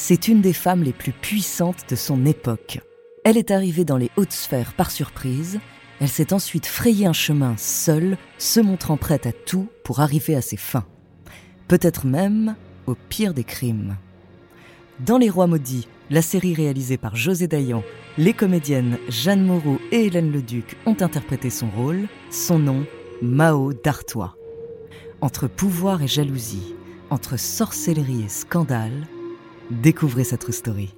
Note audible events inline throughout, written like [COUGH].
C'est une des femmes les plus puissantes de son époque. Elle est arrivée dans les hautes sphères par surprise. Elle s'est ensuite frayé un chemin seule, se montrant prête à tout pour arriver à ses fins. Peut-être même au pire des crimes. Dans Les Rois maudits, la série réalisée par José Dayan, les comédiennes Jeanne Moreau et Hélène Leduc ont interprété son rôle, son nom, Mao d'Artois. Entre pouvoir et jalousie, entre sorcellerie et scandale, découvrez cette story.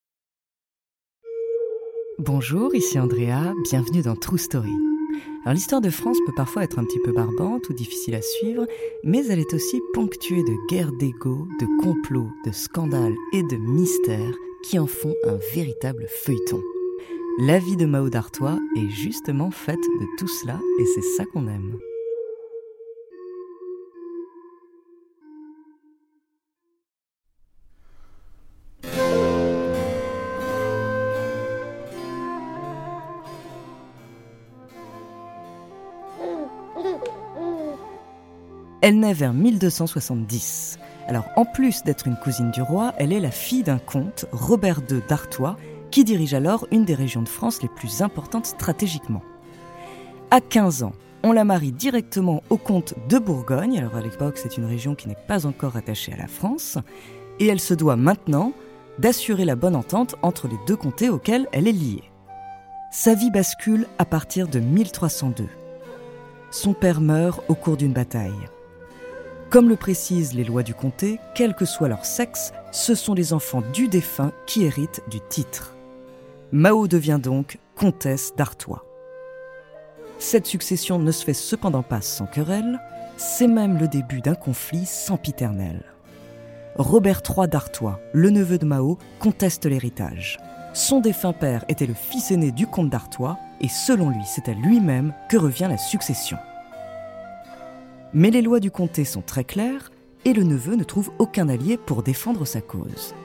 Bonjour, ici Andrea, bienvenue dans True Story. Alors l'histoire de France peut parfois être un petit peu barbante ou difficile à suivre, mais elle est aussi ponctuée de guerres d'ego, de complots, de scandales et de mystères qui en font un véritable feuilleton. La vie de Mao d'Artois est justement faite de tout cela et c'est ça qu'on aime. Elle naît vers 1270. Alors, en plus d'être une cousine du roi, elle est la fille d'un comte, Robert II d'Artois, qui dirige alors une des régions de France les plus importantes stratégiquement. À 15 ans, on la marie directement au comte de Bourgogne, alors à l'époque c'est une région qui n'est pas encore attachée à la France, et elle se doit maintenant d'assurer la bonne entente entre les deux comtés auxquels elle est liée. Sa vie bascule à partir de 1302. Son père meurt au cours d'une bataille. Comme le précisent les lois du comté, quel que soit leur sexe, ce sont les enfants du défunt qui héritent du titre. Mao devient donc comtesse d'Artois. Cette succession ne se fait cependant pas sans querelle, c'est même le début d'un conflit sempiternel. Robert III d'Artois, le neveu de Mao, conteste l'héritage. Son défunt père était le fils aîné du comte d'Artois, et selon lui, c'est à lui-même que revient la succession. Mais les lois du comté sont très claires et le neveu ne trouve aucun allié pour défendre sa cause.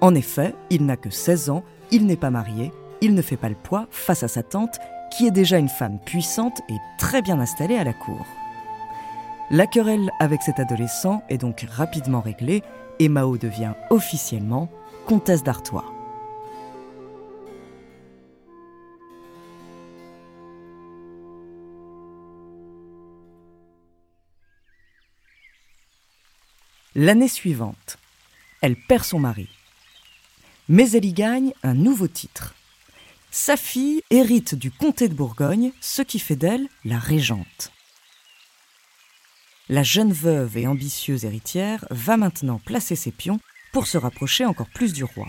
En effet, il n'a que 16 ans, il n'est pas marié, il ne fait pas le poids face à sa tante, qui est déjà une femme puissante et très bien installée à la cour. La querelle avec cet adolescent est donc rapidement réglée et Mao devient officiellement comtesse d'Artois. L'année suivante, elle perd son mari. Mais elle y gagne un nouveau titre. Sa fille hérite du comté de Bourgogne, ce qui fait d'elle la régente. La jeune veuve et ambitieuse héritière va maintenant placer ses pions pour se rapprocher encore plus du roi.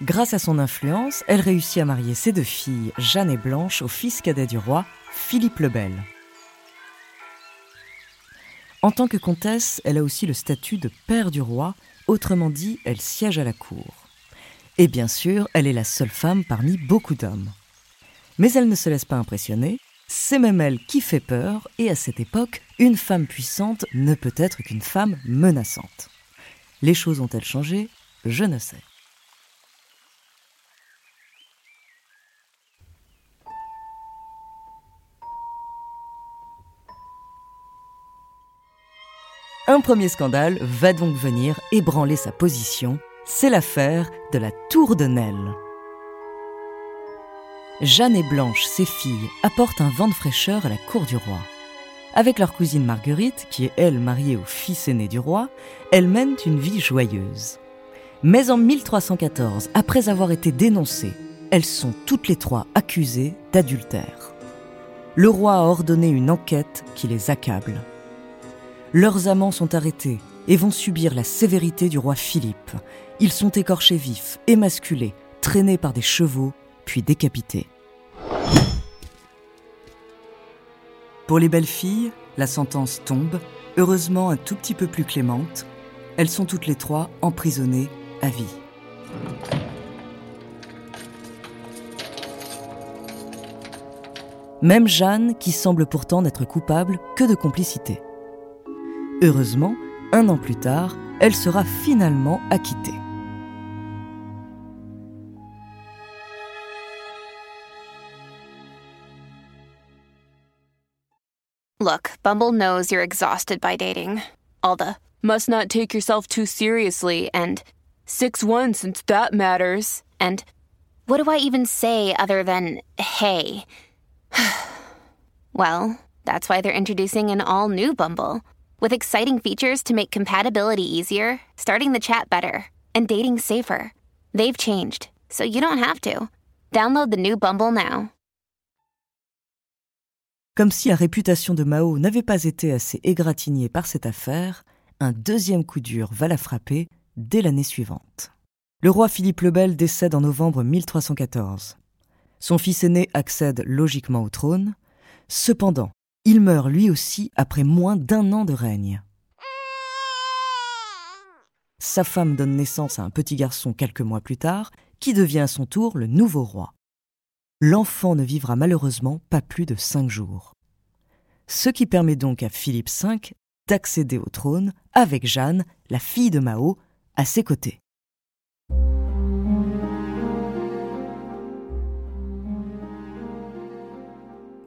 Grâce à son influence, elle réussit à marier ses deux filles, Jeanne et Blanche, au fils cadet du roi, Philippe le Bel. En tant que comtesse, elle a aussi le statut de père du roi, autrement dit, elle siège à la cour. Et bien sûr, elle est la seule femme parmi beaucoup d'hommes. Mais elle ne se laisse pas impressionner, C'est même elle qui fait peur, et à cette époque, une femme puissante ne peut être qu'une femme menaçante. Les choses ont-elles changé? Je ne sais. Un premier scandale va donc venir ébranler sa position, c'est l'affaire de la Tour de Nesle. Jeanne et Blanche, ses filles, apportent un vent de fraîcheur à la cour du roi. Avec leur cousine Marguerite, qui est elle mariée au fils aîné du roi, elles mènent une vie joyeuse. Mais en 1314, après avoir été dénoncées, elles sont toutes les trois accusées d'adultère. Le roi a ordonné une enquête qui les accable. Leurs amants sont arrêtés et vont subir la sévérité du roi Philippe. Ils sont écorchés vifs, émasculés, traînés par des chevaux, puis décapités. Pour les belles filles, la sentence tombe, heureusement un tout petit peu plus clémente. Elles sont toutes les trois emprisonnées à vie. Même Jeanne, qui semble pourtant n'être coupable que de complicité. Heureusement, un an plus tard, elle sera finalement acquittée. Look, Bumble knows you're exhausted by dating. All the must not take yourself too seriously and 6 1 since that matters. And what do I even say other than hey? [SIGHS] well, that's why they're introducing an all new Bumble. With exciting features to make compatibility easier, starting the chat better, and dating safer. They've changed, so you don't have to. Download the new Bumble now. Comme si la réputation de Mao n'avait pas été assez égratignée par cette affaire, un deuxième coup dur va la frapper dès l'année suivante. Le roi Philippe le Bel décède en novembre 1314. Son fils aîné accède logiquement au trône. Cependant, il meurt lui aussi après moins d'un an de règne. Sa femme donne naissance à un petit garçon quelques mois plus tard, qui devient à son tour le nouveau roi. L'enfant ne vivra malheureusement pas plus de cinq jours. Ce qui permet donc à Philippe V d'accéder au trône avec Jeanne, la fille de Mao, à ses côtés.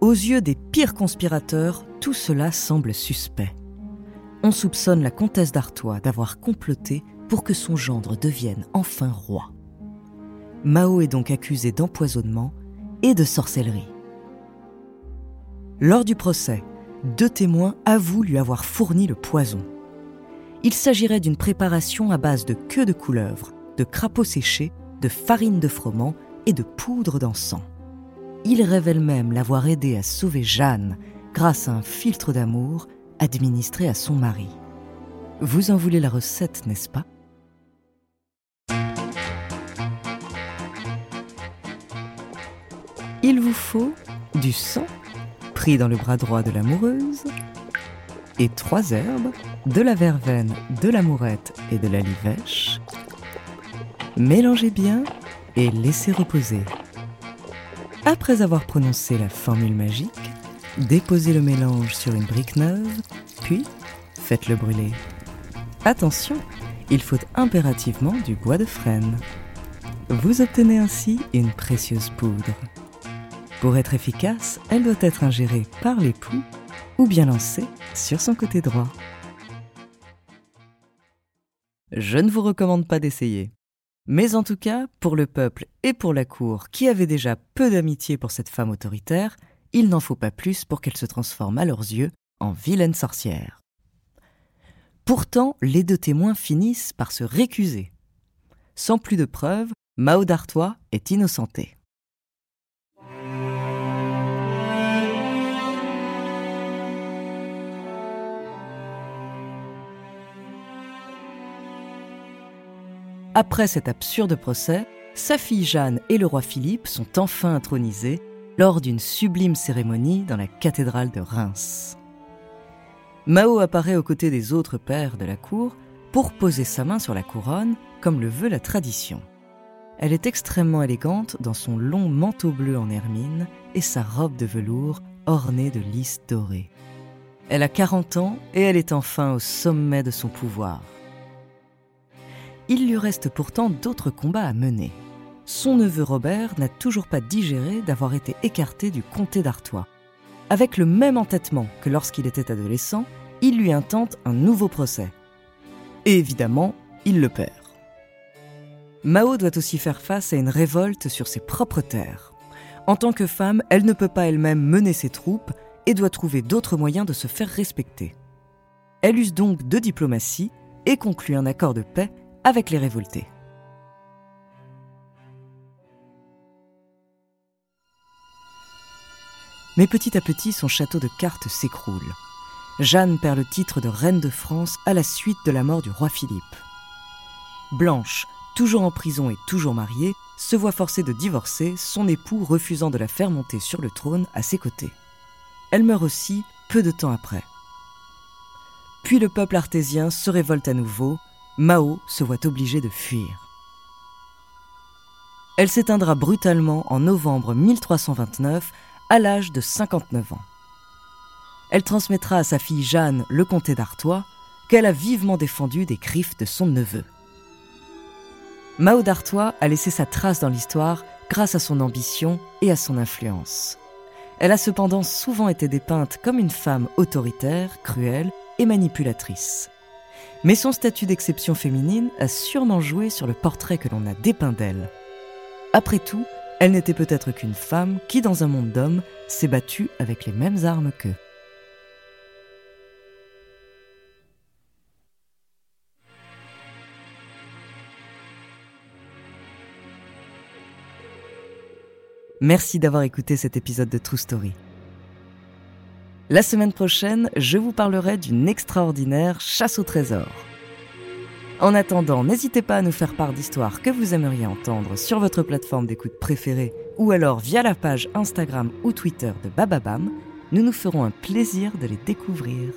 Aux yeux des pires conspirateurs, tout cela semble suspect. On soupçonne la comtesse d'Artois d'avoir comploté pour que son gendre devienne enfin roi. Mao est donc accusé d'empoisonnement et de sorcellerie. Lors du procès, deux témoins avouent lui avoir fourni le poison. Il s'agirait d'une préparation à base de queue de couleuvre, de crapauds séchés, de farine de froment et de poudre d'encens. Il révèle même l'avoir aidé à sauver Jeanne grâce à un filtre d'amour administré à son mari. Vous en voulez la recette, n'est-ce pas? Il vous faut du sang pris dans le bras droit de l'amoureuse et trois herbes, de la verveine, de l'amourette et de la livèche. Mélangez bien et laissez reposer. Après avoir prononcé la formule magique, déposez le mélange sur une brique neuve, puis faites-le brûler. Attention, il faut impérativement du bois de frêne. Vous obtenez ainsi une précieuse poudre. Pour être efficace, elle doit être ingérée par l'époux ou bien lancée sur son côté droit. Je ne vous recommande pas d'essayer. Mais en tout cas, pour le peuple et pour la cour, qui avait déjà peu d'amitié pour cette femme autoritaire, il n'en faut pas plus pour qu'elle se transforme à leurs yeux en vilaine sorcière. Pourtant, les deux témoins finissent par se récuser. Sans plus de preuves, Mao d'Artois est innocenté. Après cet absurde procès, sa fille Jeanne et le roi Philippe sont enfin intronisés lors d'une sublime cérémonie dans la cathédrale de Reims. Mao apparaît aux côtés des autres pères de la cour pour poser sa main sur la couronne, comme le veut la tradition. Elle est extrêmement élégante dans son long manteau bleu en hermine et sa robe de velours ornée de lys dorés. Elle a 40 ans et elle est enfin au sommet de son pouvoir. Il lui reste pourtant d'autres combats à mener. Son neveu Robert n'a toujours pas digéré d'avoir été écarté du comté d'Artois. Avec le même entêtement que lorsqu'il était adolescent, il lui intente un nouveau procès. Et évidemment, il le perd. Mao doit aussi faire face à une révolte sur ses propres terres. En tant que femme, elle ne peut pas elle-même mener ses troupes et doit trouver d'autres moyens de se faire respecter. Elle use donc de diplomatie et conclut un accord de paix avec les révoltés. Mais petit à petit, son château de cartes s'écroule. Jeanne perd le titre de reine de France à la suite de la mort du roi Philippe. Blanche, toujours en prison et toujours mariée, se voit forcée de divorcer, son époux refusant de la faire monter sur le trône à ses côtés. Elle meurt aussi peu de temps après. Puis le peuple artésien se révolte à nouveau, Mao se voit obligé de fuir. Elle s'éteindra brutalement en novembre 1329 à l'âge de 59 ans. Elle transmettra à sa fille Jeanne le comté d'Artois, qu'elle a vivement défendu des griffes de son neveu. Mao d'Artois a laissé sa trace dans l'histoire grâce à son ambition et à son influence. Elle a cependant souvent été dépeinte comme une femme autoritaire, cruelle et manipulatrice. Mais son statut d'exception féminine a sûrement joué sur le portrait que l'on a dépeint d'elle. Après tout, elle n'était peut-être qu'une femme qui, dans un monde d'hommes, s'est battue avec les mêmes armes qu'eux. Merci d'avoir écouté cet épisode de True Story. La semaine prochaine, je vous parlerai d'une extraordinaire chasse au trésor. En attendant, n'hésitez pas à nous faire part d'histoires que vous aimeriez entendre sur votre plateforme d'écoute préférée ou alors via la page Instagram ou Twitter de Bababam. Nous nous ferons un plaisir de les découvrir.